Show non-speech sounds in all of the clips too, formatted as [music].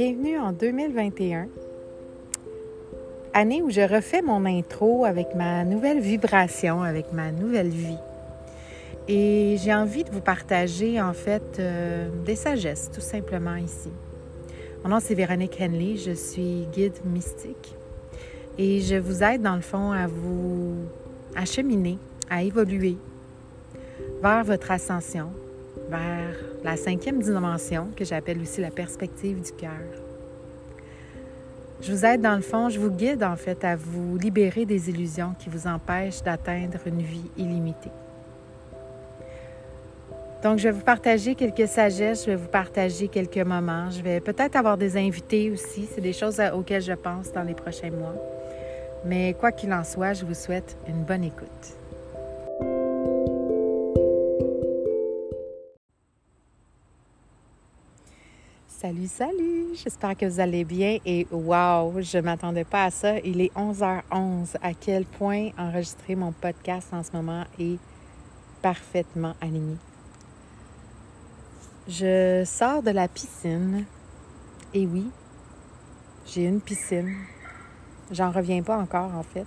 Bienvenue en 2021, année où je refais mon intro avec ma nouvelle vibration, avec ma nouvelle vie. Et j'ai envie de vous partager en fait euh, des sagesses tout simplement ici. Mon nom c'est Véronique Henley, je suis guide mystique et je vous aide dans le fond à vous à cheminer, à évoluer vers votre ascension, vers la cinquième dimension que j'appelle aussi la perspective du cœur. Je vous aide dans le fond, je vous guide en fait à vous libérer des illusions qui vous empêchent d'atteindre une vie illimitée. Donc, je vais vous partager quelques sagesses, je vais vous partager quelques moments. Je vais peut-être avoir des invités aussi. C'est des choses auxquelles je pense dans les prochains mois. Mais quoi qu'il en soit, je vous souhaite une bonne écoute. Salut, salut! J'espère que vous allez bien et wow, je ne m'attendais pas à ça. Il est 11h11. À quel point enregistrer mon podcast en ce moment est parfaitement aligné. Je sors de la piscine et oui, j'ai une piscine. J'en reviens pas encore en fait.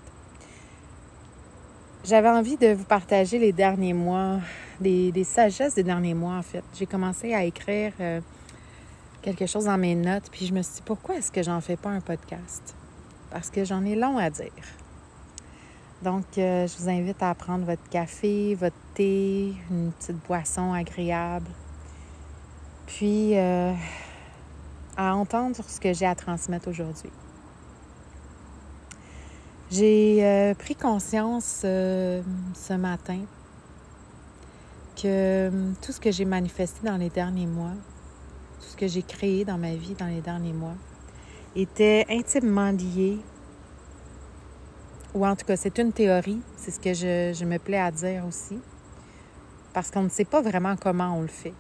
J'avais envie de vous partager les derniers mois, des, sagesses des derniers mois en fait. J'ai commencé à écrire. Euh, quelque chose dans mes notes, puis je me suis dit, pourquoi est-ce que j'en fais pas un podcast? Parce que j'en ai long à dire. Donc, euh, je vous invite à prendre votre café, votre thé, une petite boisson agréable, puis euh, à entendre ce que j'ai à transmettre aujourd'hui. J'ai euh, pris conscience ce matin que tout ce que j'ai manifesté dans les derniers mois, tout ce que j'ai créé dans ma vie dans les derniers mois était intimement lié, ou en tout cas c'est une théorie, c'est ce que je, me plais à dire aussi, parce qu'on ne sait pas vraiment comment on le fait.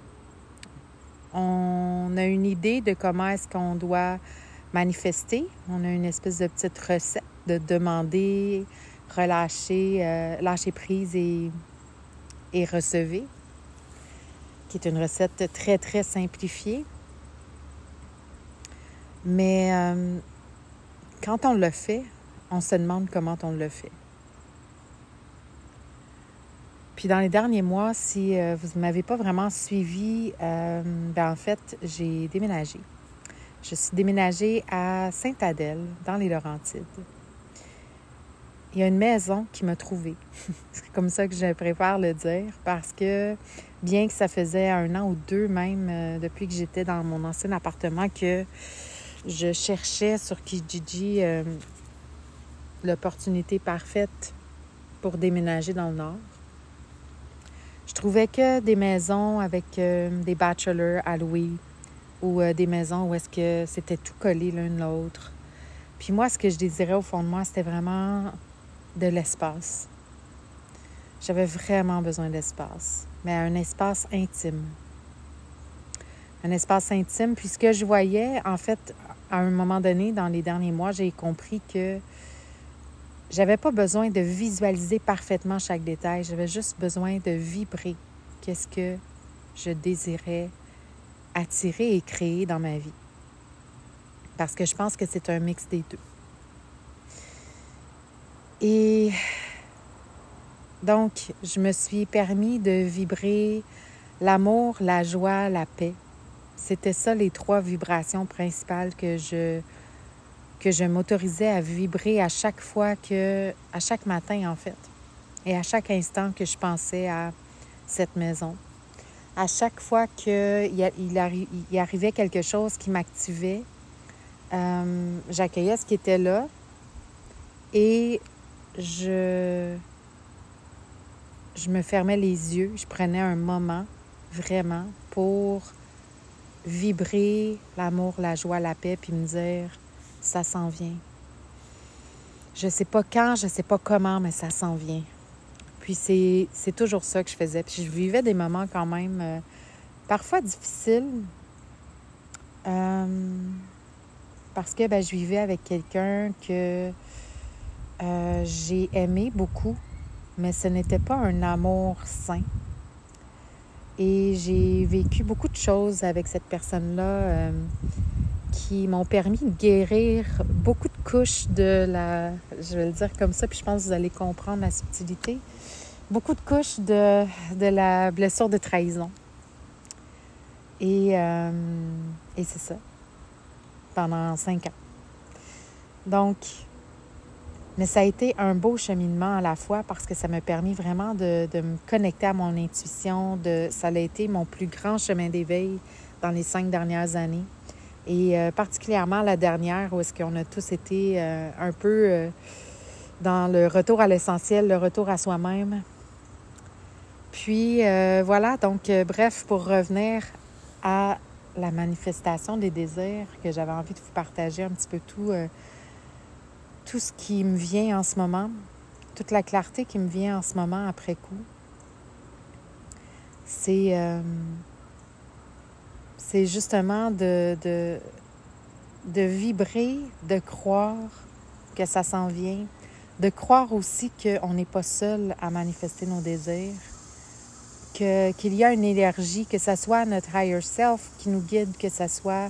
On a une idée de comment est-ce qu'on doit manifester. On a une espèce de petite recette de demander, relâcher, euh, lâcher prise et, et qui est une recette très, très simplifiée. Mais euh, quand on le fait, on se demande comment on le fait. Puis dans les derniers mois, si euh, vous ne m'avez pas vraiment suivi, euh, ben en fait, j'ai déménagé. Je suis déménagée à Sainte-Adèle, dans les Laurentides. Il y a une maison qui m'a trouvée. [laughs] C'est comme ça que je préfère le dire parce que bien que ça faisait un an ou deux même euh, depuis que j'étais dans mon ancien appartement que je cherchais sur Kijiji euh, l'opportunité parfaite pour déménager dans le nord. Je trouvais que des maisons avec euh, des bachelors à louer ou des maisons où est-ce que c'était tout collé l'un l'autre. Puis moi, ce que je désirais au fond de moi, c'était vraiment de l'espace. J'avais vraiment besoin d'espace mais un espace intime. Un espace intime, puisque je voyais, en fait, à un moment donné, dans les derniers mois, j'ai compris que j'avais pas besoin de visualiser parfaitement chaque détail, j'avais juste besoin de vibrer qu'est-ce que je désirais attirer et créer dans ma vie. Parce que je pense que c'est un mix des deux. Et donc, je me suis permis de vibrer l'amour, la joie, la paix. C'était ça les trois vibrations principales que je que je m'autorisais à vibrer à chaque fois que à chaque matin en fait et à chaque instant que je pensais à cette maison. À chaque fois qu'il il, arrivait quelque chose qui m'activait, euh, j'accueillais ce qui était là et je me fermais les yeux, je prenais un moment vraiment pour vibrer l'amour, la joie, la paix, puis me dire, ça s'en vient. Je sais pas quand, je sais pas comment, mais ça s'en vient. Puis c'est, toujours ça que je faisais. Puis je vivais des moments quand même euh, parfois difficiles. Euh, parce que ben, je vivais avec quelqu'un que euh, j'ai aimé beaucoup mais ce n'était pas un amour sain. Et j'ai vécu beaucoup de choses avec cette personne-là euh, qui m'ont permis de guérir beaucoup de couches de la, je vais le dire comme ça, puis je pense que vous allez comprendre la subtilité, beaucoup de couches de, de la blessure de trahison. Et, euh, et c'est ça, pendant cinq ans. Donc, mais ça a été un beau cheminement à la fois parce que ça m'a permis vraiment de, de, me connecter à mon intuition. De, ça a été mon plus grand chemin d'éveil dans les cinq dernières années. Et euh, particulièrement la dernière, où est-ce qu'on a tous été euh, un peu euh, dans le retour à l'essentiel, le retour à soi-même. Puis voilà, donc bref, pour revenir à la manifestation des désirs, que j'avais envie de vous partager un petit peu tout, tout ce qui me vient en ce moment, toute la clarté qui me vient en ce moment après coup. C'est c'est justement de, de, vibrer, de croire que ça s'en vient, de croire aussi qu'on n'est pas seul à manifester nos désirs, qu'il y a une énergie, que ce soit notre higher self qui nous guide, que ce soit,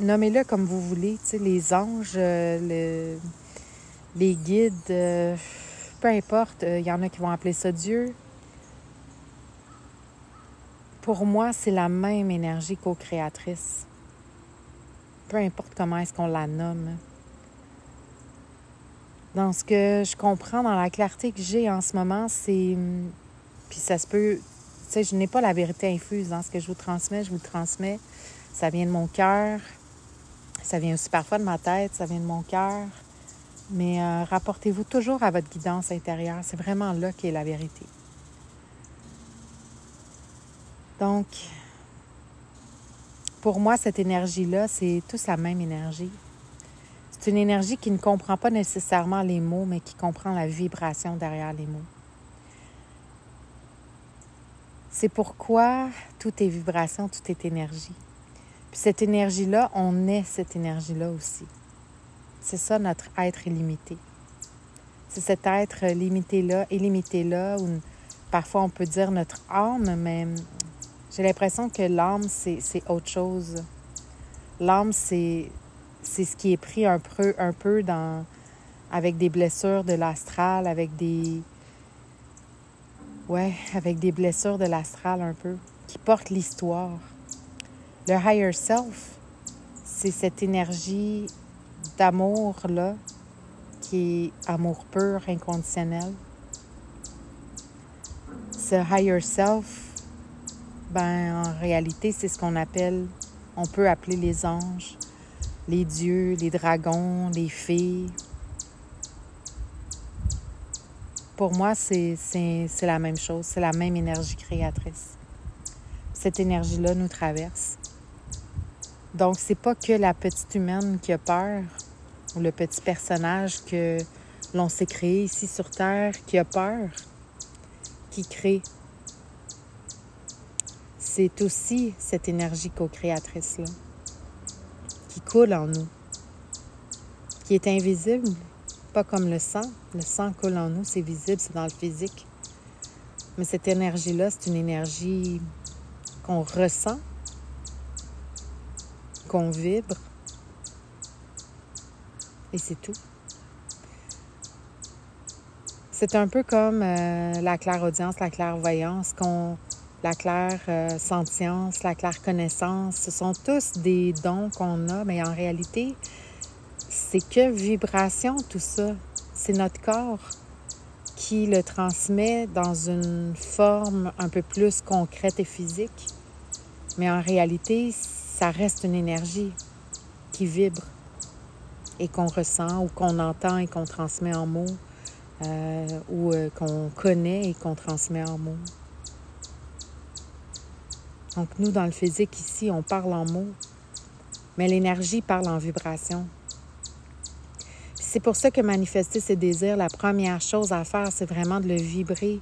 nommez-le comme vous voulez, les anges, le, les guides, euh, peu importe, il y en a qui vont appeler ça Dieu, pour moi, c'est la même énergie co-créatrice. Peu importe comment est-ce qu'on la nomme. Dans ce que je comprends, dans la clarté que j'ai en ce moment, c'est... Puis ça se peut... Tu sais, je n'ai pas la vérité infuse dans ce que je vous transmets. Je vous transmets. Ça vient de mon cœur. Ça vient aussi parfois de ma tête. Ça vient de mon cœur. Mais euh, rapportez-vous toujours à votre guidance intérieure. C'est vraiment là qu'est la vérité. Donc, pour moi, cette énergie-là, c'est tous la même énergie. C'est une énergie qui ne comprend pas nécessairement les mots, mais qui comprend la vibration derrière les mots. C'est pourquoi tout est vibration, tout est énergie. Puis cette énergie-là, on est cette énergie-là aussi. C'est ça notre être illimité. C'est cet être limité-là, illimité-là, ou parfois on peut dire notre âme, mais j'ai l'impression que l'âme, c'est autre chose. L'âme, c'est ce qui est pris un peu, un peu dans, avec des blessures de l'astral, avec des. Ouais, avec des blessures de l'astral un peu, qui portent l'histoire. Le higher self, c'est cette énergie d'amour-là, qui est amour pur, inconditionnel. Ce higher self, ben, en réalité, c'est ce qu'on appelle, on peut appeler les anges, les dieux, les dragons, les fées. Pour moi, c'est la même chose, c'est la même énergie créatrice. Cette énergie-là nous traverse. Donc, c'est pas que la petite humaine qui a peur ou le petit personnage que l'on s'est créé ici sur Terre qui a peur qui crée c'est aussi cette énergie co-créatrice-là qui coule en nous, qui est invisible, pas comme le sang. Le sang coule en nous, c'est visible, c'est dans le physique. Mais cette énergie-là, c'est une énergie qu'on ressent, qu'on vibre, et c'est tout. C'est un peu comme euh, la clairaudience, la clairvoyance, qu'on la claire euh, sentience, la claire connaissance, ce sont tous des dons qu'on a, mais en réalité, c'est que vibration tout ça. C'est notre corps qui le transmet dans une forme un peu plus concrète et physique. Mais en réalité, ça reste une énergie qui vibre et qu'on ressent ou qu'on entend et qu'on transmet en mots euh, ou euh, qu'on connaît et qu'on transmet en mots. Donc nous, dans le physique, ici, on parle en mots, mais l'énergie parle en vibration. C'est pour ça que manifester ses désirs, la première chose à faire, c'est vraiment de le vibrer.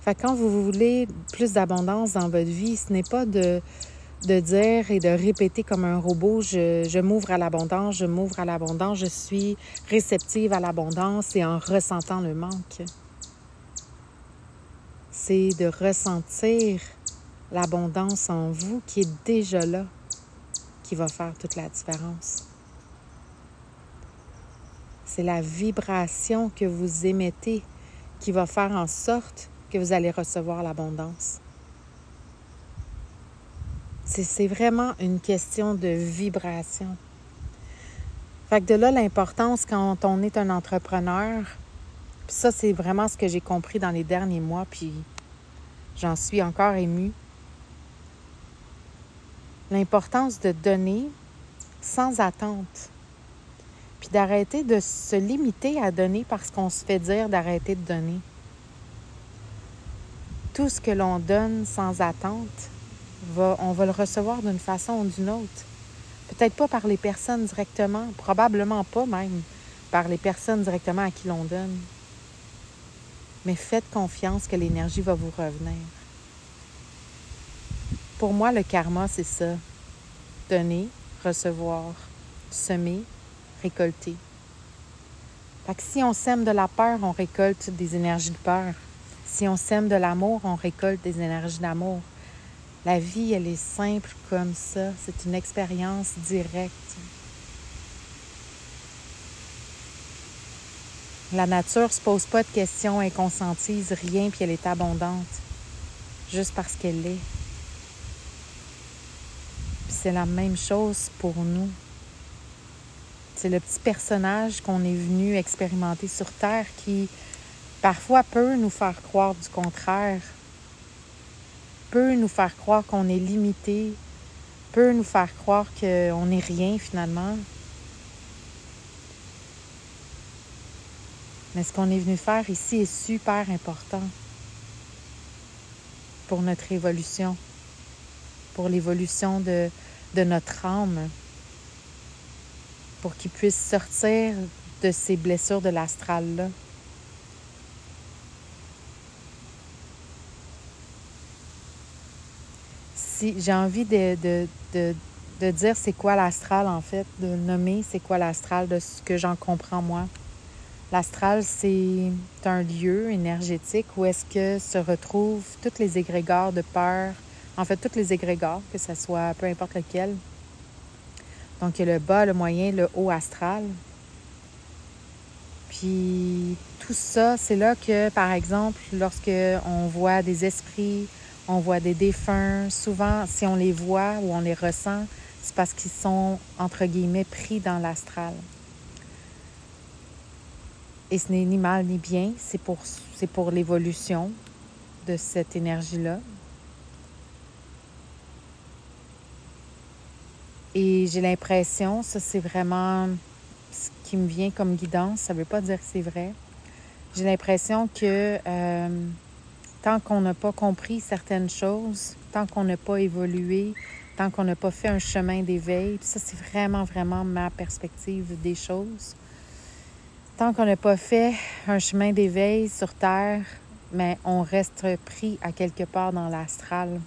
Fait quand vous voulez plus d'abondance dans votre vie, ce n'est pas de, de dire et de répéter comme un robot, je, je m'ouvre à l'abondance, je m'ouvre à l'abondance, je suis réceptive à l'abondance et en ressentant le manque. C'est de ressentir l'abondance en vous qui est déjà là, qui va faire toute la différence. C'est la vibration que vous émettez qui va faire en sorte que vous allez recevoir l'abondance. C'est vraiment une question de vibration. Fait que de là, l'importance quand on est un entrepreneur, ça, c'est vraiment ce que j'ai compris dans les derniers mois, puis j'en suis encore émue. L'importance de donner sans attente, puis d'arrêter de se limiter à donner parce qu'on se fait dire d'arrêter de donner. Tout ce que l'on donne sans attente, on va le recevoir d'une façon ou d'une autre. Peut-être pas par les personnes directement, probablement pas même par les personnes directement à qui l'on donne. Mais faites confiance que l'énergie va vous revenir. Pour moi, le karma, c'est ça. Donner, recevoir, semer, récolter. Si on sème de la peur, on récolte des énergies de peur. Si on sème de l'amour, on récolte des énergies d'amour. La vie, elle est simple comme ça. C'est une expérience directe. La nature ne se pose pas de questions, elle rien, puis elle est abondante, juste parce qu'elle est. c'est la même chose pour nous. C'est le petit personnage qu'on est venu expérimenter sur Terre qui parfois peut nous faire croire du contraire peut nous faire croire qu'on est limité, peut nous faire croire qu'on n'est rien finalement. Mais ce qu'on est venu faire ici est super important pour notre évolution, pour l'évolution de, notre âme, pour qu'il puisse sortir de ces blessures de l'astral-là. J'ai envie de, dire c'est quoi l'astral en fait, de nommer c'est quoi l'astral de ce que j'en comprends moi. L'astral, c'est un lieu énergétique où est-ce que se retrouvent tous les égrégores de peur, en fait, tous les égrégores, que ce soit peu importe lequel. Donc, il y a le bas, le moyen, le haut astral. Puis, tout ça, c'est là que, par exemple, lorsque on voit des esprits, on voit des défunts. Souvent, si on les voit ou on les ressent, c'est parce qu'ils sont, entre guillemets, pris dans l'astral. Et ce n'est ni mal ni bien, c'est pour, l'évolution de cette énergie-là. Et j'ai l'impression, ça c'est vraiment ce qui me vient comme guidance, ça ne veut pas dire que c'est vrai. J'ai l'impression que euh, tant qu'on n'a pas compris certaines choses, tant qu'on n'a pas évolué, tant qu'on n'a pas fait un chemin d'éveil, ça c'est vraiment, vraiment ma perspective des choses. Tant qu'on n'a pas fait un chemin d'éveil sur Terre, mais on reste pris à quelque part dans l'astral.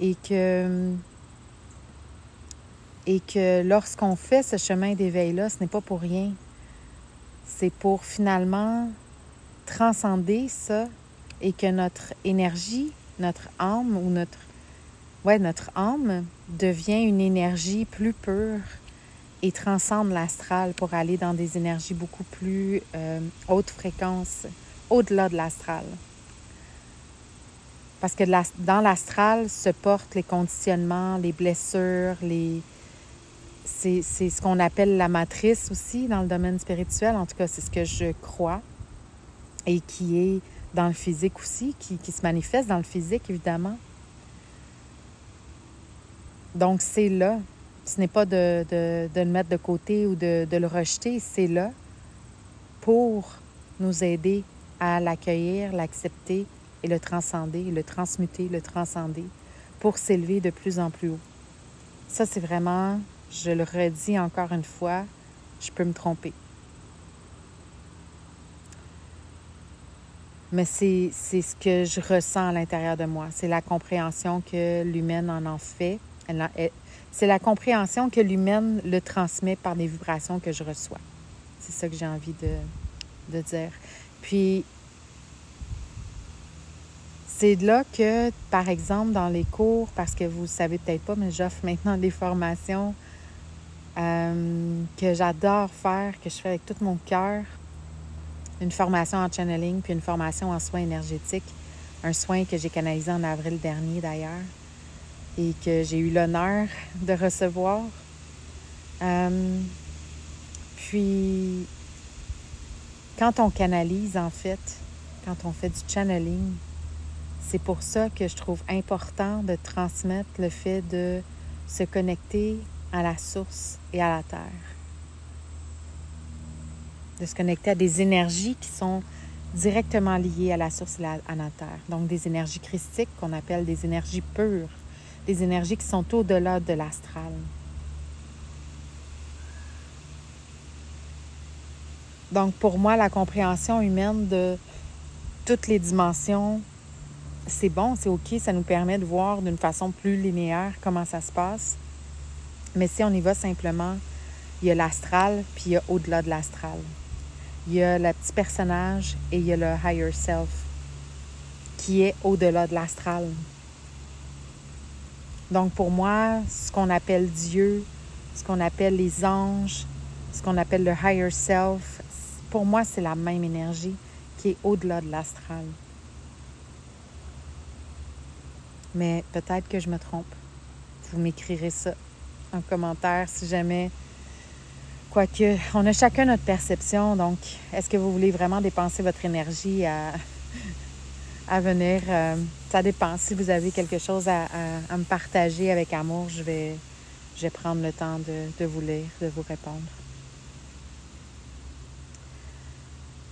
Et que, et que lorsqu'on fait ce chemin d'éveil-là, ce n'est pas pour rien. C'est pour finalement transcender ça et que notre énergie, notre âme ou notre, ouais, notre âme devient une énergie plus pure et transcende l'astral pour aller dans des énergies beaucoup plus euh, haute fréquence, au-delà de l'astral. Parce que dans l'astral se portent les conditionnements, les blessures, les... c'est ce qu'on appelle la matrice aussi dans le domaine spirituel. En tout cas, c'est ce que je crois et qui est dans le physique aussi, qui, se manifeste dans le physique, évidemment. Donc, c'est là. Ce n'est pas de, le mettre de côté ou de, de le rejeter, c'est là pour nous aider à l'accueillir, l'accepter et le transcender, le transmuter, le transcender pour s'élever de plus en plus haut. Ça, c'est vraiment, je le redis encore une fois, je peux me tromper. Mais c'est ce que je ressens à l'intérieur de moi. C'est la compréhension que l'humaine en en fait. C'est la compréhension que l'humaine le transmet par des vibrations que je reçois. C'est ça que j'ai envie de, de dire. Puis, c'est là que, par exemple, dans les cours, parce que vous ne savez peut-être pas, mais j'offre maintenant des formations euh, que j'adore faire, que je fais avec tout mon cœur. Une formation en channeling, puis une formation en soins énergétiques. Un soin que j'ai canalisé en avril dernier d'ailleurs et que j'ai eu l'honneur de recevoir. Euh, puis, quand on canalise, en fait, quand on fait du channeling, c'est pour ça que je trouve important de transmettre le fait de se connecter à la source et à la terre. De se connecter à des énergies qui sont directement liées à la source et à terre. Donc des énergies christiques qu'on appelle des énergies pures, des énergies qui sont au-delà de l'astral. Donc pour moi, la compréhension humaine de toutes les dimensions, c'est bon, c'est OK, ça nous permet de voir d'une façon plus linéaire comment ça se passe. Mais si on y va simplement, il y a l'astral, puis il y a au-delà de l'astral. Il y a le petit personnage et il y a le higher self qui est au-delà de l'astral. Donc pour moi, ce qu'on appelle Dieu, ce qu'on appelle les anges, ce qu'on appelle le higher self, pour moi, c'est la même énergie qui est au-delà de l'astral. Mais peut-être que je me trompe. Vous m'écrirez ça en commentaire si jamais. Quoique, on a chacun notre perception. Donc, est-ce que vous voulez vraiment dépenser votre énergie à, venir? Euh, ça dépend. Si vous avez quelque chose à, me partager avec amour, je vais, je vais prendre le temps de, de vous lire, de vous répondre.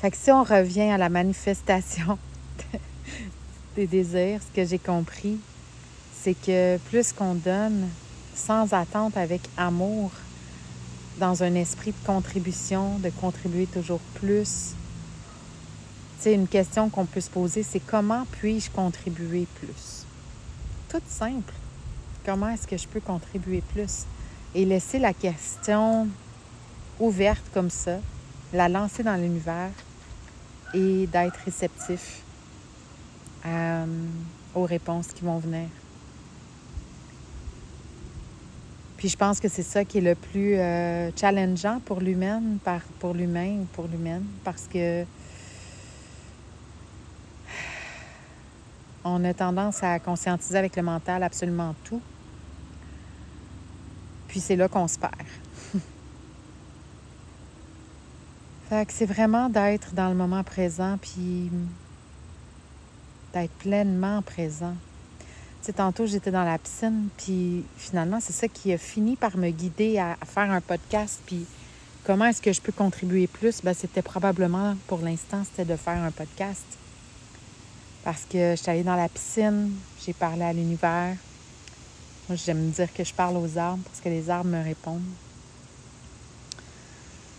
Fait que si on revient à la manifestation [laughs] des désirs, ce que j'ai compris, c'est que plus qu'on donne, sans attente, avec amour, dans un esprit de contribution, de contribuer toujours plus. Tu une question qu'on peut se poser, c'est comment puis-je contribuer plus? Tout simple. Comment est-ce que je peux contribuer plus? Et laisser la question ouverte comme ça, la lancer dans l'univers et d'être réceptif euh, aux réponses qui vont venir. Puis je pense que c'est ça qui est le plus euh, challengeant pour l'humain, pour l'humain ou pour l'humaine, parce que on a tendance à conscientiser avec le mental absolument tout. Puis c'est là qu'on se perd. [laughs] fait que c'est vraiment d'être dans le moment présent, puis d'être pleinement présent tantôt, j'étais dans la piscine, puis finalement, c'est ça qui a fini par me guider à, faire un podcast. Puis comment est-ce que je peux contribuer plus? Ben, c'était probablement, pour l'instant, c'était de faire un podcast. Parce que je suis allée dans la piscine, j'ai parlé à l'univers. Moi, j'aime dire que je parle aux arbres parce que les arbres me répondent.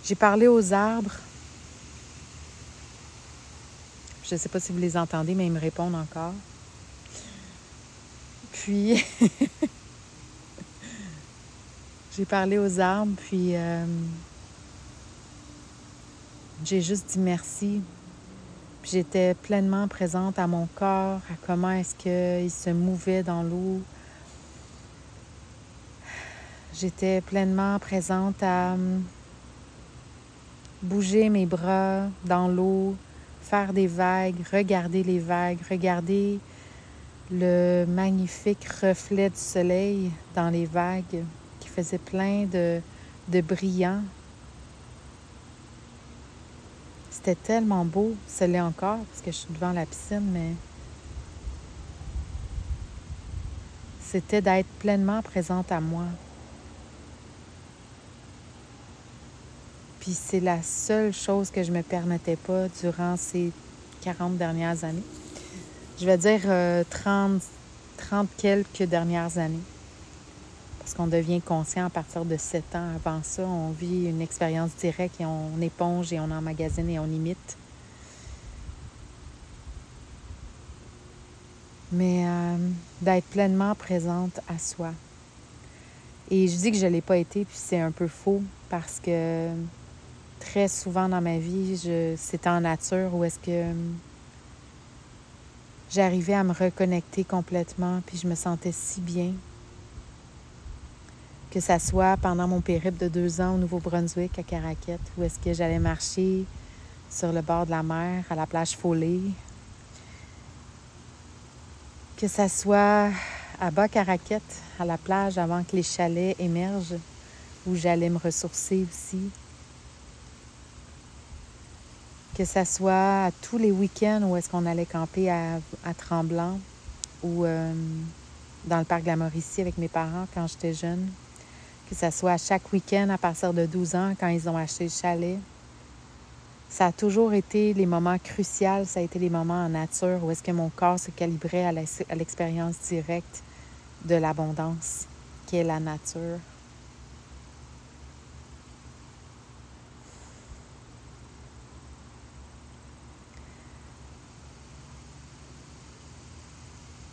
J'ai parlé aux arbres. Je ne sais pas si vous les entendez, mais ils me répondent encore. Puis, [laughs] j'ai parlé aux arbres, puis euh, j'ai juste dit merci. J'étais pleinement présente à mon corps, à comment est-ce qu'il se mouvait dans l'eau. J'étais pleinement présente à hum, bouger mes bras dans l'eau, faire des vagues, regarder les vagues, regarder le magnifique reflet du soleil dans les vagues qui faisait plein de, brillants. C'était tellement beau, ce l'est encore parce que je suis devant la piscine, mais c'était d'être pleinement présente à moi. Puis c'est la seule chose que je me permettais pas durant ces 40 dernières années je vais dire 30, euh, 30 quelques dernières années. Parce qu'on devient conscient à partir de 7 ans. Avant ça, on vit une expérience directe et on éponge et on emmagasine et on imite. Mais euh, d'être pleinement présente à soi. Et je dis que je ne l'ai pas été, puis c'est un peu faux parce que très souvent dans ma vie, c'était en nature où est-ce que j'arrivais à me reconnecter complètement, puis je me sentais si bien. Que ça soit pendant mon périple de deux ans au Nouveau-Brunswick, à Caraquette, où est-ce que j'allais marcher sur le bord de la mer, à la plage Foley. Que ça soit à Bas-Caraquette, à la plage, avant que les chalets émergent, où j'allais me ressourcer aussi que ça soit tous les week-ends où est-ce qu'on allait camper à, Tremblant ou euh, dans le parc de la Mauricie avec mes parents quand j'étais jeune. Que ça soit à chaque week-end à partir de 12 ans quand ils ont acheté le chalet. Ça a toujours été les moments cruciaux, ça a été les moments en nature où est-ce que mon corps se calibrait à l'expérience directe de l'abondance, qui est la nature.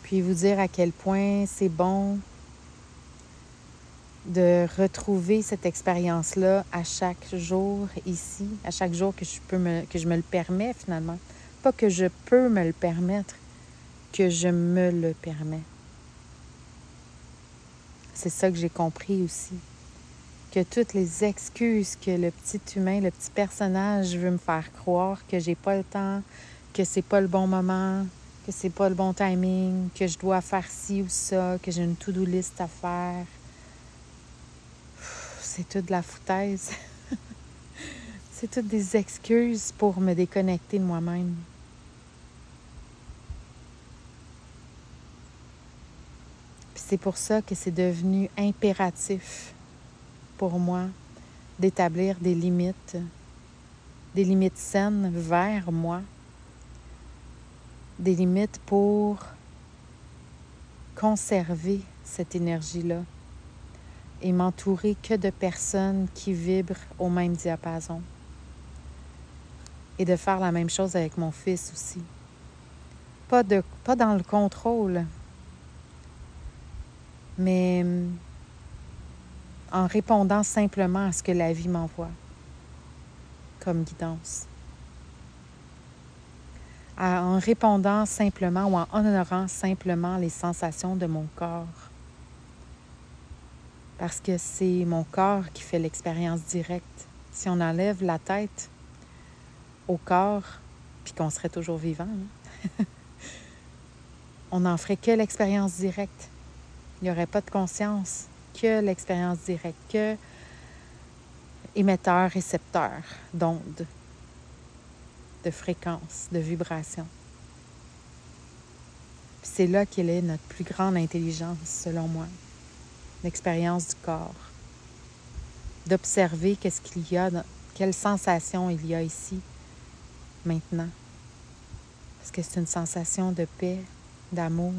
Puis vous dire à quel point c'est bon de retrouver cette expérience-là à chaque jour ici, à chaque jour que je, peux me, que je me le permets finalement. Pas que je peux me le permettre, que je me le permets. C'est ça que j'ai compris aussi. Que toutes les excuses que le petit humain, le petit personnage veut me faire croire que j'ai pas le temps, que c'est pas le bon moment, que c'est pas le bon timing, que je dois faire ci ou ça, que j'ai une to-do list à faire. C'est toute de la foutaise. [laughs] c'est toutes des excuses pour me déconnecter de moi-même. c'est pour ça que c'est devenu impératif pour moi d'établir des limites, des limites saines vers moi des limites pour conserver cette énergie-là et m'entourer que de personnes qui vibrent au même diapason. Et de faire la même chose avec mon fils aussi. Pas, dans le contrôle, mais en répondant simplement à ce que la vie m'envoie comme guidance en répondant simplement ou en honorant simplement les sensations de mon corps. Parce que c'est mon corps qui fait l'expérience directe. Si on enlève la tête au corps, puis qu'on serait toujours vivant, hein, [laughs] on n'en ferait que l'expérience directe. Il n'y aurait pas de conscience, que l'expérience directe, que émetteur-récepteur d'ondes de fréquence, de vibration. C'est là qu'elle est notre plus grande intelligence, selon moi, l'expérience du corps. D'observer qu'est-ce qu'il y a, quelle sensation il y a ici, maintenant. Est-ce que c'est une sensation de paix, d'amour?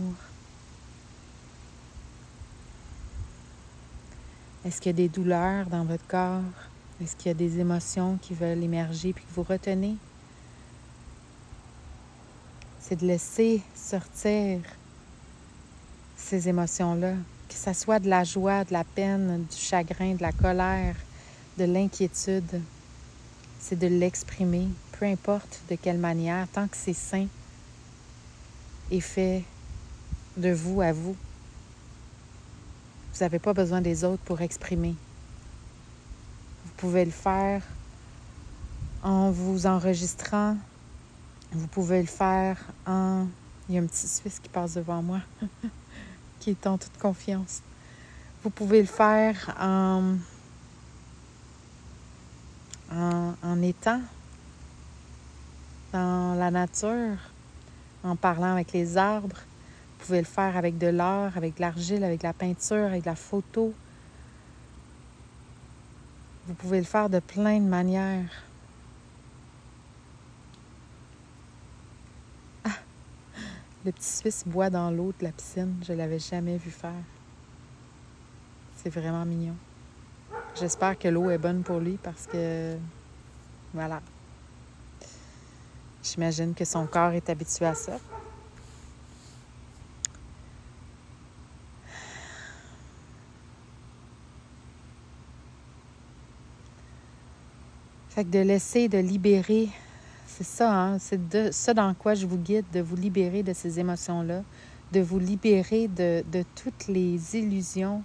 Est-ce qu'il y a des douleurs dans votre corps? Est-ce qu'il y a des émotions qui veulent émerger puis que vous retenez? C'est de laisser sortir ces émotions-là, que ce soit de la joie, de la peine, du chagrin, de la colère, de l'inquiétude. C'est de l'exprimer, peu importe de quelle manière, tant que c'est sain et fait de vous à vous. Vous n'avez pas besoin des autres pour exprimer. Vous pouvez le faire en vous enregistrant vous pouvez le faire en... Il y a un petit Suisse qui passe devant moi, [laughs] qui est en toute confiance. Vous pouvez le faire en, en, en étant dans la nature, en parlant avec les arbres. Vous pouvez le faire avec de l'or, avec de l'argile, avec de la peinture, avec de la photo. Vous pouvez le faire de plein de manières. Le petit Suisse boit dans l'eau de la piscine. Je ne l'avais jamais vu faire. C'est vraiment mignon. J'espère que l'eau est bonne pour lui parce que, voilà. J'imagine que son corps est habitué à ça. Fait que de laisser, de libérer c'est ça, hein? c'est de ça dans quoi je vous guide, de vous libérer de ces émotions-là, de vous libérer de, toutes les illusions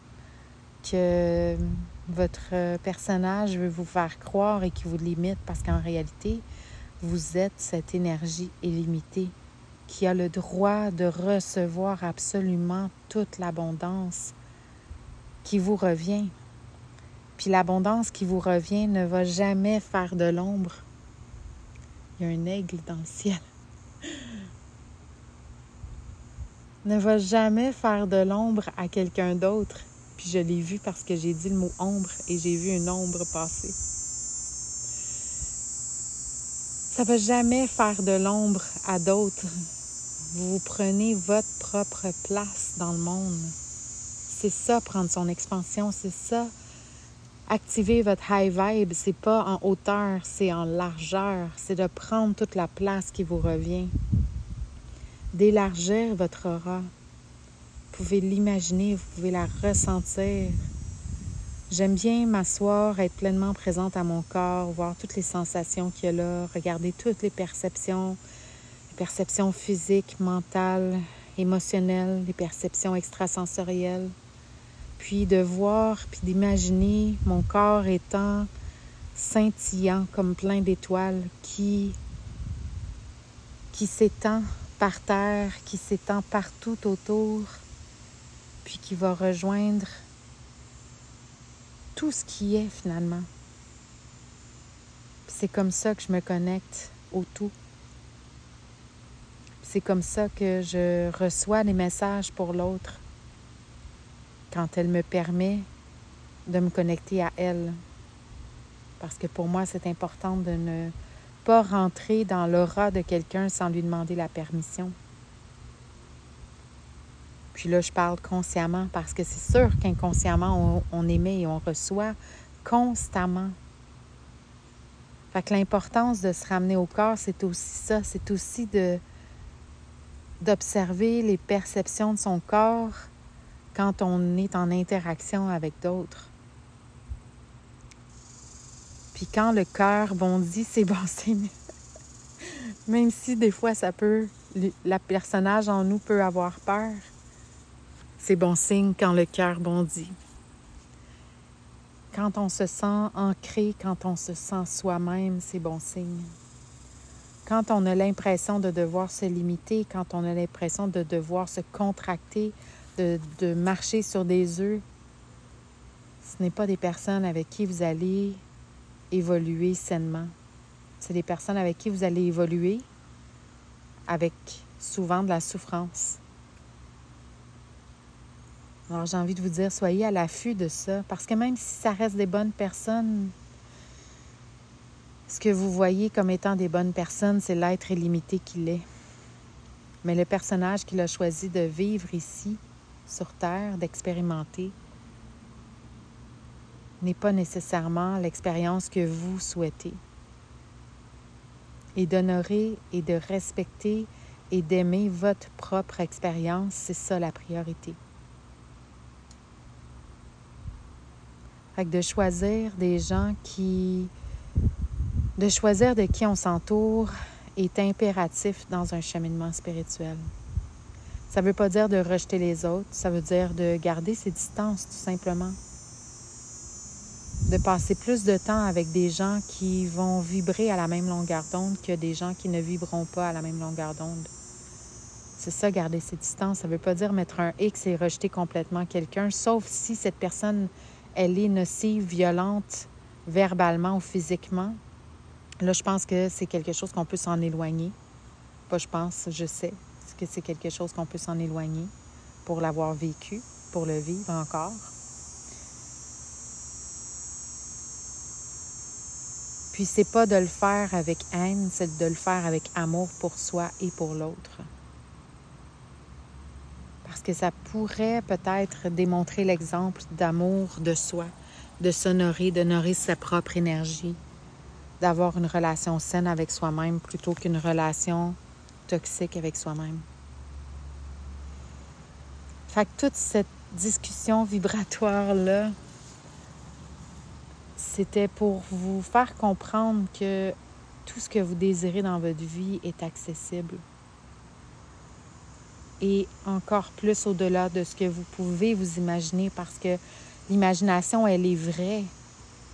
que votre personnage veut vous faire croire et qui vous limite parce qu'en réalité, vous êtes cette énergie illimitée qui a le droit de recevoir absolument toute l'abondance qui vous revient. Puis l'abondance qui vous revient ne va jamais faire de l'ombre. Il y a un aigle dans le ciel. [laughs] ne va jamais faire de l'ombre à quelqu'un d'autre. Puis je l'ai vu parce que j'ai dit le mot ombre et j'ai vu une ombre passer. Ça ne va jamais faire de l'ombre à d'autres. Vous prenez votre propre place dans le monde. C'est ça, prendre son expansion, c'est ça. Activer votre high vibe, c'est pas en hauteur, c'est en largeur. C'est de prendre toute la place qui vous revient. D'élargir votre aura. Vous pouvez l'imaginer, vous pouvez la ressentir. J'aime bien m'asseoir, être pleinement présente à mon corps, voir toutes les sensations qu'il y a là, regarder toutes les perceptions, les perceptions physiques, mentales, émotionnelles, les perceptions extrasensorielles. Puis de voir, puis d'imaginer mon corps étant scintillant comme plein d'étoiles qui, qui s'étend par terre, qui s'étend partout autour, puis qui va rejoindre tout ce qui est finalement. C'est comme ça que je me connecte au tout. C'est comme ça que je reçois des messages pour l'autre quand elle me permet de me connecter à elle. Parce que pour moi, c'est important de ne pas rentrer dans l'aura de quelqu'un sans lui demander la permission. Puis là, je parle consciemment parce que c'est sûr qu'inconsciemment, on, émet et on reçoit constamment. Fait que l'importance de se ramener au corps, c'est aussi ça. C'est aussi d'observer les perceptions de son corps quand on est en interaction avec d'autres. Puis quand le cœur bondit, c'est [laughs] bon signe. Même si des fois ça peut, la personnage en nous peut avoir peur. C'est bon signe quand le cœur bondit. Quand on se sent ancré, quand on se sent soi-même, c'est bon signe. Quand on a l'impression de devoir se limiter, quand on a l'impression de devoir se contracter, de, marcher sur des œufs, ce n'est pas des personnes avec qui vous allez évoluer sainement. C'est des personnes avec qui vous allez évoluer avec souvent de la souffrance. Alors j'ai envie de vous dire, soyez à l'affût de ça, parce que même si ça reste des bonnes personnes, ce que vous voyez comme étant des bonnes personnes, c'est l'être illimité qu'il est. Mais le personnage qu'il a choisi de vivre ici, sur Terre, d'expérimenter, n'est pas nécessairement l'expérience que vous souhaitez. Et d'honorer et de respecter et d'aimer votre propre expérience, c'est ça la priorité. de choisir des gens qui. De choisir de qui on s'entoure est impératif dans un cheminement spirituel. Ça ne veut pas dire de rejeter les autres, ça veut dire de garder ses distances tout simplement. De passer plus de temps avec des gens qui vont vibrer à la même longueur d'onde que des gens qui ne vibreront pas à la même longueur d'onde. C'est ça, garder ses distances. Ça ne veut pas dire mettre un X et rejeter complètement quelqu'un, sauf si cette personne elle est nocive, violente, verbalement ou physiquement, là, je pense que c'est quelque chose qu'on peut s'en éloigner. Pas je pense, je sais que c'est quelque chose qu'on peut s'en éloigner pour l'avoir vécu, pour le vivre encore? Puis c'est pas de le faire avec haine, c'est de le faire avec amour pour soi et pour l'autre parce que ça pourrait peut-être démontrer l'exemple d'amour de soi, de s'honorer, d'honorer sa propre énergie, d'avoir une relation saine avec soi-même plutôt qu'une relation toxique avec soi-même. Fait que toute cette discussion vibratoire-là, c'était pour vous faire comprendre que tout ce que vous désirez dans votre vie est accessible. Et encore plus au-delà de ce que vous pouvez vous imaginer parce que l'imagination, elle est vraie,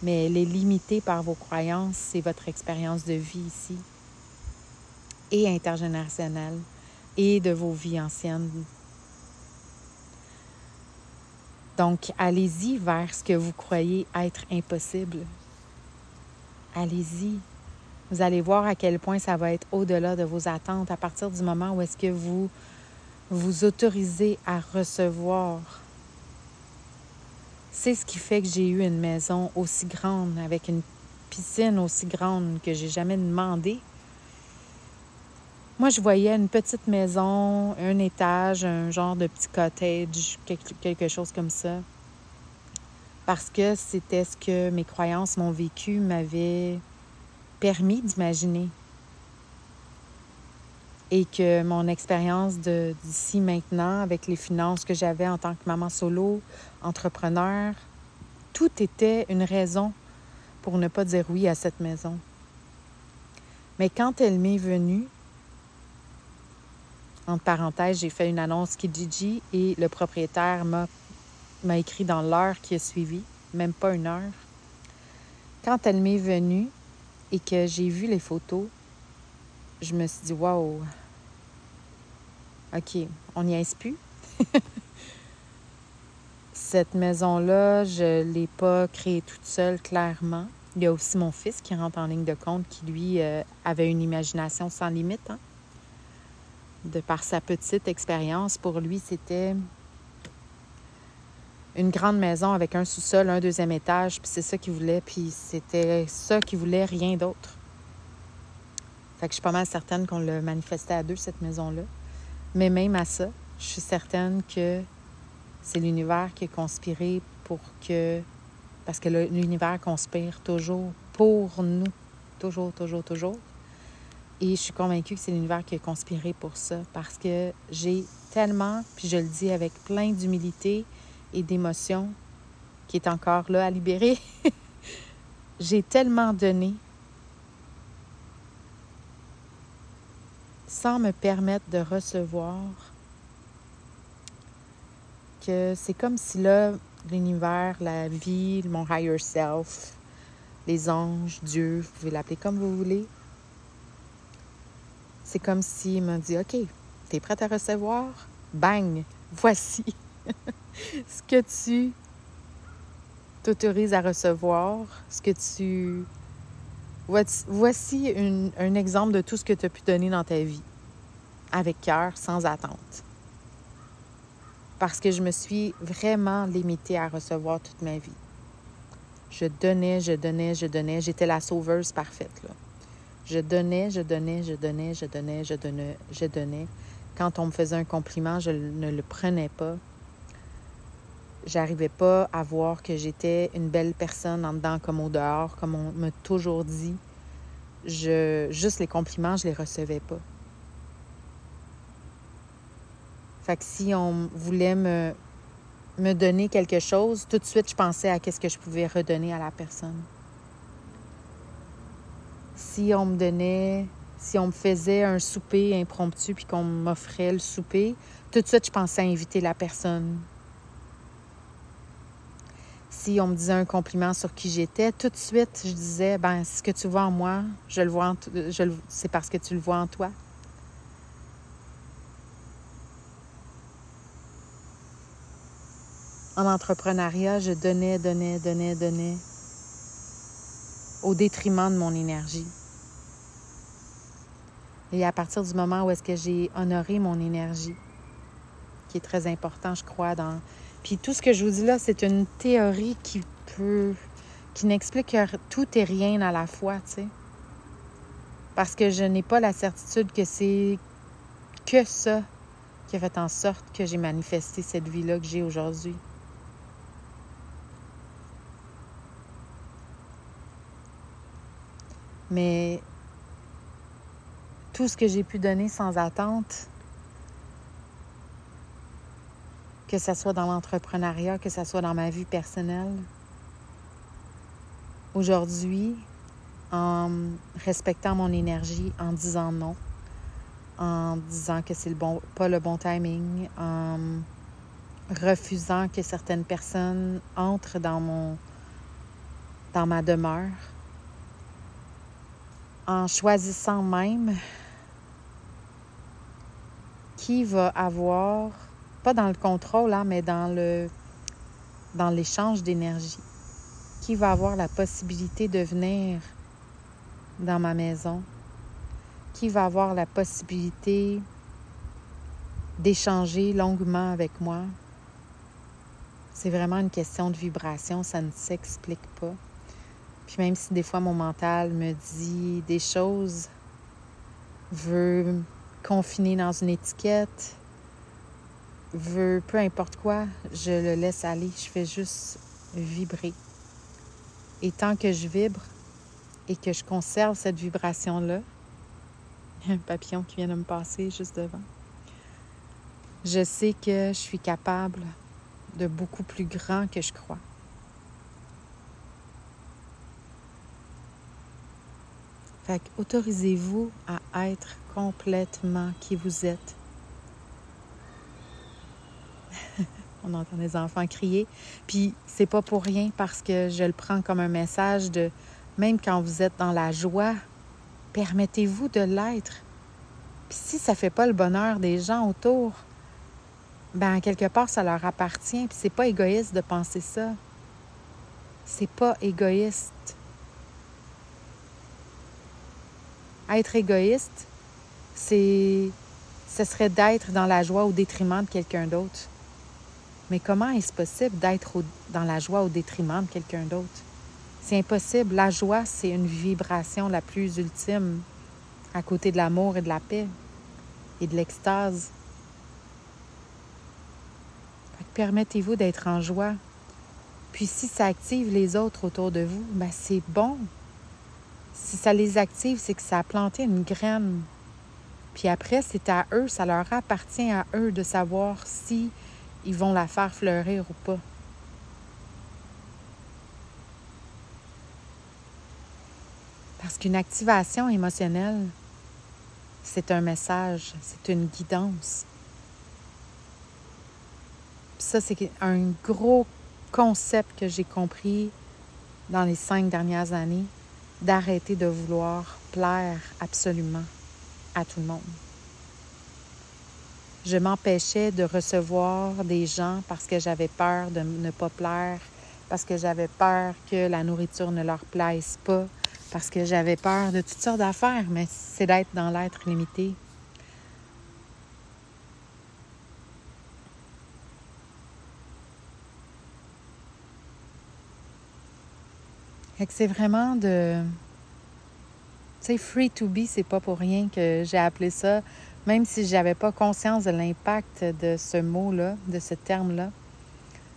mais elle est limitée par vos croyances et votre expérience de vie ici et intergénérationnelle et de vos vies anciennes. Donc, allez-y vers ce que vous croyez être impossible. Allez-y. Vous allez voir à quel point ça va être au-delà de vos attentes à partir du moment où est-ce que vous vous autorisez à recevoir. C'est ce qui fait que j'ai eu une maison aussi grande, avec une piscine aussi grande que j'ai jamais demandé. Moi, je voyais une petite maison, un étage, un genre de petit cottage, quelque chose comme ça. Parce que c'était ce que mes croyances, mon vécu m'avaient permis d'imaginer. Et que mon expérience d'ici maintenant, avec les finances que j'avais en tant que maman solo, entrepreneur, tout était une raison pour ne pas dire oui à cette maison. Mais quand elle m'est venue, entre parenthèses, j'ai fait une annonce Kijiji et le propriétaire m'a, m'a écrit dans l'heure qui a suivi, même pas une heure. Quand elle m'est venue et que j'ai vu les photos, je me suis dit, waouh, OK, on n'y est plus. [laughs] Cette maison-là, je ne l'ai pas créée toute seule, clairement. Il y a aussi mon fils qui rentre en ligne de compte, qui lui euh, avait une imagination sans limite. Hein de par sa petite expérience, pour lui, c'était une grande maison avec un sous-sol, un deuxième étage, puis c'est ça qu'il voulait, puis c'était ça qu'il voulait, rien d'autre. Fait que je suis pas mal certaine qu'on l'a manifesté à deux, cette maison-là. Mais même à ça, je suis certaine que c'est l'univers qui a conspiré pour que... Parce que l'univers conspire toujours pour nous. Toujours, toujours, toujours. Et je suis convaincue que c'est l'univers qui a conspiré pour ça parce que j'ai tellement, puis je le dis avec plein d'humilité et d'émotion, qui est encore là à libérer, [laughs] j'ai tellement donné sans me permettre de recevoir que c'est comme si là, l'univers, la vie, mon higher self, les anges, Dieu, vous pouvez l'appeler comme vous voulez, c'est comme s'il m'a dit OK, tu es prête à recevoir? Bang Voici [laughs] ce que tu t'autorises à recevoir, ce que tu. Voici un exemple de tout ce que tu as pu donner dans ta vie, avec cœur, sans attente. Parce que je me suis vraiment limitée à recevoir toute ma vie. Je donnais, je donnais, je donnais. J'étais la sauveuse parfaite. Là. Je donnais, je donnais, je donnais, je donnais, je donnais, je donnais. Quand on me faisait un compliment, je ne le prenais pas. J'arrivais pas à voir que j'étais une belle personne en dedans comme au dehors, comme on m'a toujours dit. Je, juste les compliments, je les recevais pas. Fait si on voulait me, donner quelque chose, tout de suite, je pensais à qu'est-ce que je pouvais redonner à la personne si on me donnait, si on me faisait un souper impromptu puis qu'on m'offrait le souper, tout de suite, je pensais à inviter la personne. Si on me disait un compliment sur qui j'étais, tout de suite, je disais, ben, ce que tu vois en moi, je le vois en je c'est parce que tu le vois en toi. En entrepreneuriat, je donnais, donnais, donnais, donnais au détriment de mon énergie. Et à partir du moment où est-ce que j'ai honoré mon énergie, qui est très important, je crois, dans... Puis tout ce que je vous dis là, c'est une théorie qui peut... qui n'explique tout et rien à la fois, tu sais. Parce que je n'ai pas la certitude que c'est que ça qui a fait en sorte que j'ai manifesté cette vie-là que j'ai aujourd'hui. Mais tout ce que j'ai pu donner sans attente, que ce soit dans l'entrepreneuriat, que ce soit dans ma vie personnelle, aujourd'hui, en respectant mon énergie, en disant non, en disant que c'est le bon, pas le bon timing, en refusant que certaines personnes entrent dans mon dans ma demeure, en choisissant même qui va avoir, pas dans le contrôle, hein, mais dans le dans l'échange d'énergie, qui va avoir la possibilité de venir dans ma maison, qui va avoir la possibilité d'échanger longuement avec moi. C'est vraiment une question de vibration, ça ne s'explique pas. Puis même si des fois mon mental me dit des choses, veut confiner dans une étiquette, veut peu importe quoi, je le laisse aller. Je fais juste vibrer. Et tant que je vibre et que je conserve cette vibration-là, [laughs] un papillon qui vient de me passer juste devant. Je sais que je suis capable de beaucoup plus grand que je crois. Fait autorisez-vous à être complètement qui vous êtes. [laughs] On entend les enfants crier. Puis c'est pas pour rien parce que je le prends comme un message de même quand vous êtes dans la joie, permettez-vous de l'être. Puis si ça fait pas le bonheur des gens autour, ben quelque part ça leur appartient. Puis c'est pas égoïste de penser ça. C'est pas égoïste. Être égoïste, c'est ce serait d'être dans la joie au détriment de quelqu'un d'autre. Mais comment est-ce possible d'être dans la joie au détriment de quelqu'un d'autre? C'est impossible. La joie, c'est une vibration la plus ultime à côté de l'amour et de la paix et de l'extase. Permettez-vous d'être en joie. Puis si ça active les autres autour de vous, ben c'est bon. Si ça les active, c'est que ça a planté une graine. Puis après, c'est à eux, ça leur appartient à eux de savoir si ils vont la faire fleurir ou pas. Parce qu'une activation émotionnelle, c'est un message, c'est une guidance. ça, c'est un gros concept que j'ai compris dans les cinq dernières années, d'arrêter de vouloir plaire absolument à tout le monde. Je m'empêchais de recevoir des gens parce que j'avais peur de ne pas plaire, parce que j'avais peur que la nourriture ne leur plaise pas, parce que j'avais peur de toutes sortes d'affaires, mais c'est d'être dans l'être limité. C'est vraiment de. Tu sais, free to be, c'est pas pour rien que j'ai appelé ça même si je n'avais pas conscience de l'impact de ce mot-là, de ce terme-là,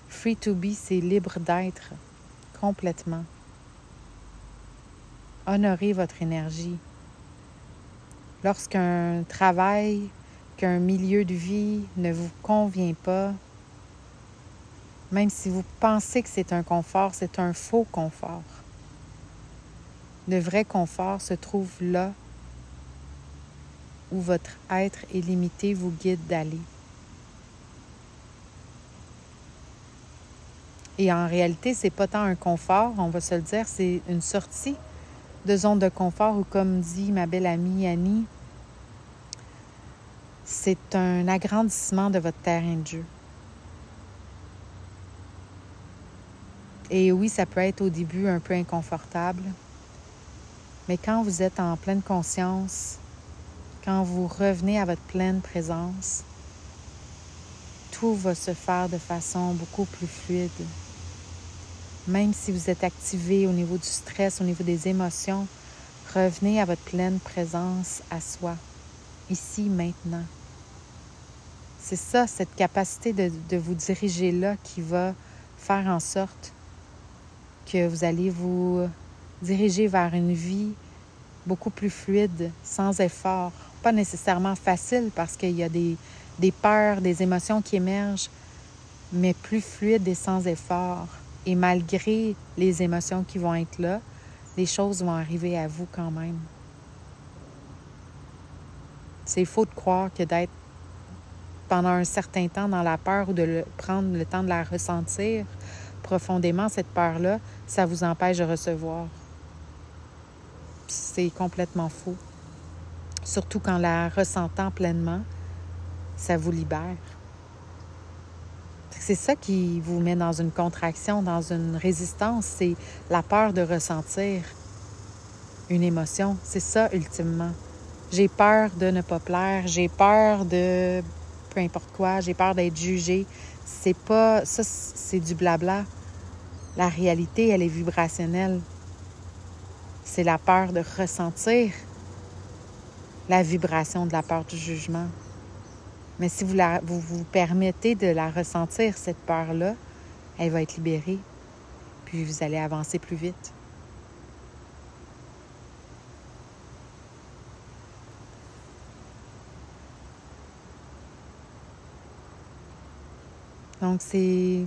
free to be, c'est libre d'être complètement. Honorez votre énergie. Lorsqu'un travail, qu'un milieu de vie ne vous convient pas, même si vous pensez que c'est un confort, c'est un faux confort. Le vrai confort se trouve là où votre être illimité vous guide d'aller. Et en réalité, c'est pas tant un confort, on va se le dire, c'est une sortie de zone de confort ou comme dit ma belle amie Annie, c'est un agrandissement de votre terrain de jeu. Et oui, ça peut être au début un peu inconfortable, mais quand vous êtes en pleine conscience, quand vous revenez à votre pleine présence, tout va se faire de façon beaucoup plus fluide. Même si vous êtes activé au niveau du stress, au niveau des émotions, revenez à votre pleine présence à soi, ici, maintenant. C'est ça, cette capacité de, de, vous diriger là qui va faire en sorte que vous allez vous diriger vers une vie beaucoup plus fluide, sans effort, pas nécessairement facile parce qu'il y a des, des peurs, des émotions qui émergent, mais plus fluide et sans effort. Et malgré les émotions qui vont être là, les choses vont arriver à vous quand même. C'est faux de croire que d'être pendant un certain temps dans la peur ou de prendre le temps de la ressentir profondément, cette peur-là, ça vous empêche de recevoir. C'est complètement faux. Surtout qu'en la ressentant pleinement, ça vous libère. C'est ça qui vous met dans une contraction, dans une résistance, c'est la peur de ressentir une émotion. C'est ça, ultimement. J'ai peur de ne pas plaire, j'ai peur de peu importe quoi, j'ai peur d'être jugée. C'est pas. Ça, c'est du blabla. La réalité, elle est vibrationnelle. C'est la peur de ressentir la vibration de la peur du jugement. Mais si vous, vous vous permettez de la ressentir, cette peur-là, elle va être libérée. Puis vous allez avancer plus vite. Donc, c'est.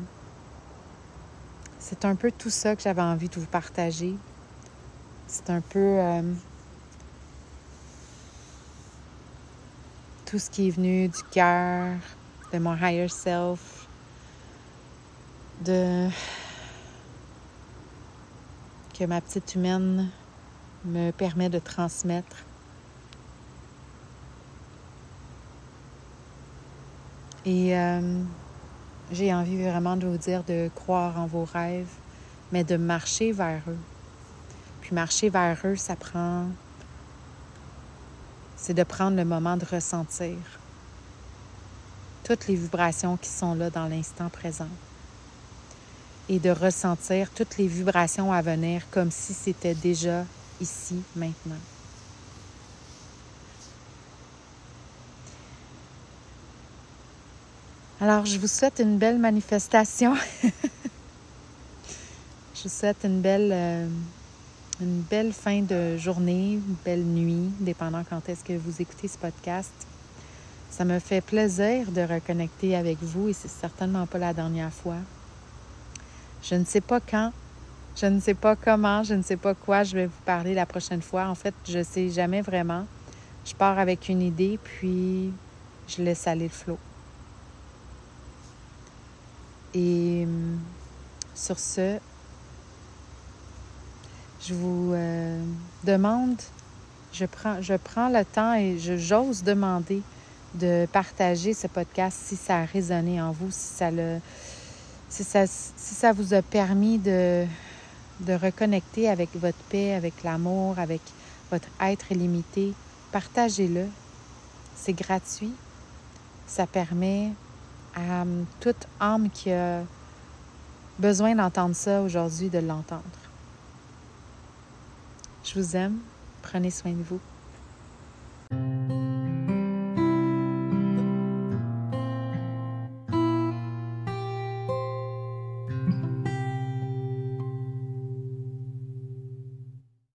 C'est un peu tout ça que j'avais envie de vous partager. C'est un peu euh, tout ce qui est venu du cœur, de mon higher self, de que ma petite humaine me permet de transmettre. Et euh, j'ai envie vraiment de vous dire de croire en vos rêves, mais de marcher vers eux. Puis marcher vers eux, ça prend... C'est de prendre le moment de ressentir toutes les vibrations qui sont là dans l'instant présent et de ressentir toutes les vibrations à venir comme si c'était déjà ici, maintenant. Alors, je vous souhaite une belle manifestation. [laughs] je vous souhaite une belle, euh, une belle fin de journée, une belle nuit, dépendant quand est-ce que vous écoutez ce podcast. Ça me fait plaisir de reconnecter avec vous et c'est certainement pas la dernière fois. Je ne sais pas quand, je ne sais pas comment, je ne sais pas quoi je vais vous parler la prochaine fois. En fait, je ne sais jamais vraiment. Je pars avec une idée, puis je laisse aller le flot. Et hum, sur ce, je vous euh, demande, je prends, je prends le temps et j'ose demander de partager ce podcast si ça a résonné en vous, si ça, le, si ça, si ça vous a permis de, de reconnecter avec votre paix, avec l'amour, avec votre être illimité. Partagez-le. C'est gratuit. Ça permet à hum, toute âme qui a besoin d'entendre ça aujourd'hui de l'entendre. Je vous aime. Prenez soin de vous.